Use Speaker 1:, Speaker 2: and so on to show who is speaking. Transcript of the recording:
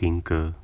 Speaker 1: 听歌。